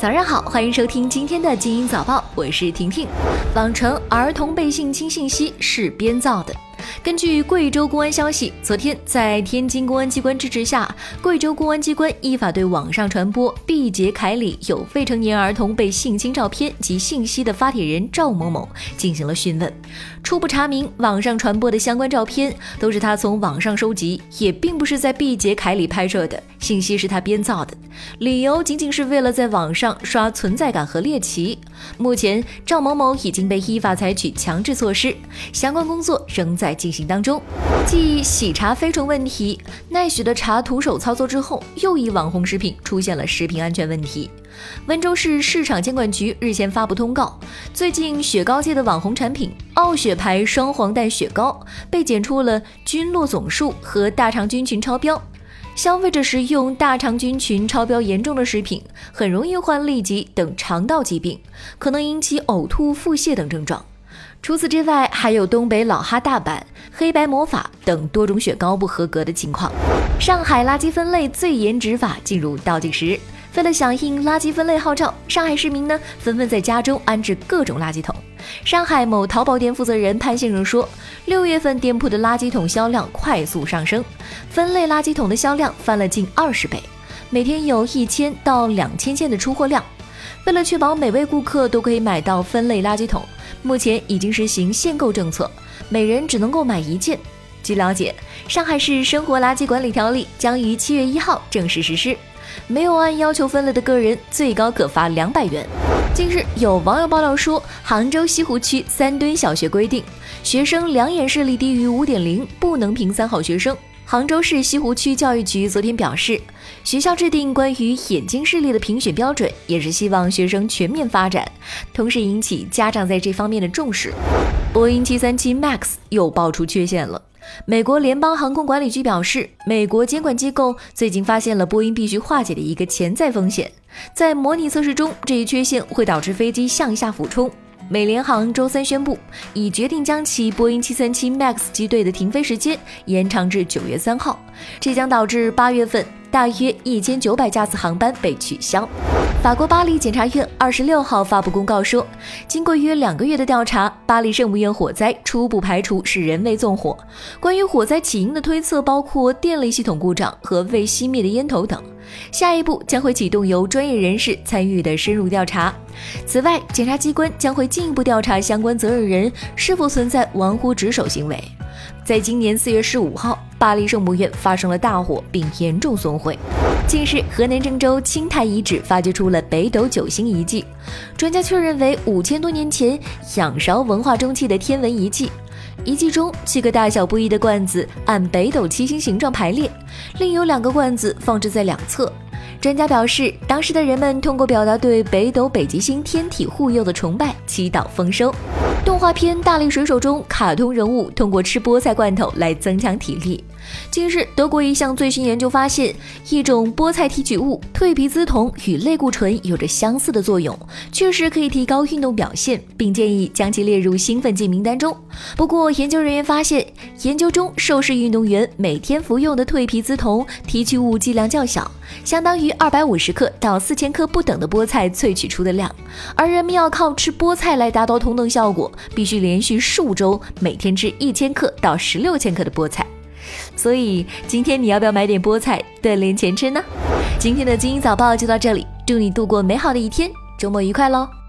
早上好，欢迎收听今天的精英早报，我是婷婷。网传儿童被性侵信息是编造的。根据贵州公安消息，昨天在天津公安机关支持下，贵州公安机关依法对网上传播毕节凯里有未成年儿童被性侵照片及信息的发帖人赵某某进行了讯问。初步查明，网上传播的相关照片都是他从网上收集，也并不是在毕节凯里拍摄的，信息是他编造的，理由仅仅是为了在网上刷存在感和猎奇。目前，赵某某已经被依法采取强制措施，相关工作仍在进行当中。继喜茶飞虫问题，奈雪的茶徒手操作之后，又一网红食品出现了食品安全问题。温州市市场监管局日前发布通告，最近雪糕界的网红产品傲雪牌双黄蛋雪糕被检出了菌落总数和大肠菌群超标。消费者食用大肠菌群超标严重的食品，很容易患痢疾等肠道疾病，可能引起呕吐、腹泻等症状。除此之外，还有东北老哈大板、黑白魔法等多种雪糕不合格的情况。上海垃圾分类最严执法进入倒计时。为了响应垃圾分类号召，上海市民呢纷纷在家中安置各种垃圾桶。上海某淘宝店负责人潘先生说，六月份店铺的垃圾桶销量快速上升，分类垃圾桶的销量翻了近二十倍，每天有一千到两千件的出货量。为了确保每位顾客都可以买到分类垃圾桶，目前已经实行限购政策，每人只能购买一件。据了解，上海市生活垃圾管理条例将于七月一号正式实施。没有按要求分类的个人，最高可罚两百元。近日，有网友爆料说，杭州西湖区三墩小学规定，学生两眼视力低于五点零不能评三好学生。杭州市西湖区教育局昨天表示，学校制定关于眼睛视力的评选标准，也是希望学生全面发展，同时引起家长在这方面的重视。波音七三七 MAX 又爆出缺陷了。美国联邦航空管理局表示，美国监管机构最近发现了波音必须化解的一个潜在风险。在模拟测试中，这一缺陷会导致飞机向下俯冲。美联航周三宣布，已决定将其波音737 MAX 机队的停飞时间延长至九月三号，这将导致八月份大约一千九百架次航班被取消。法国巴黎检察院二十六号发布公告说，经过约两个月的调查，巴黎圣母院火灾初步排除是人为纵火。关于火灾起因的推测包括电力系统故障和未熄灭的烟头等。下一步将会启动由专业人士参与的深入调查。此外，检察机关将会进一步调查相关责任人是否存在玩忽职守行为。在今年四月十五号，巴黎圣母院发生了大火，并严重损毁。近日，河南郑州青台遗址发掘出了北斗九星遗迹，专家确认为五千多年前仰韶文化中期的天文遗迹。遗迹中七个大小不一的罐子按北斗七星形状排列，另有两个罐子放置在两侧。专家表示，当时的人们通过表达对北斗北极星天体护佑的崇拜，祈祷丰收。动画片《大力水手》中，卡通人物通过吃菠菜罐头来增强体力。近日，德国一项最新研究发现，一种菠菜提取物蜕皮兹酮与类固醇有着相似的作用，确实可以提高运动表现，并建议将其列入兴奋剂名单中。不过，研究人员发现，研究中受试运动员每天服用的蜕皮兹酮提取物剂量较小，相当于二百五十克到四千克不等的菠菜萃取出的量，而人们要靠吃菠菜来达到同等效果，必须连续数周每天吃一千克到十六千克的菠菜。所以今天你要不要买点菠菜锻炼前吃呢？今天的精英早报就到这里，祝你度过美好的一天，周末愉快喽！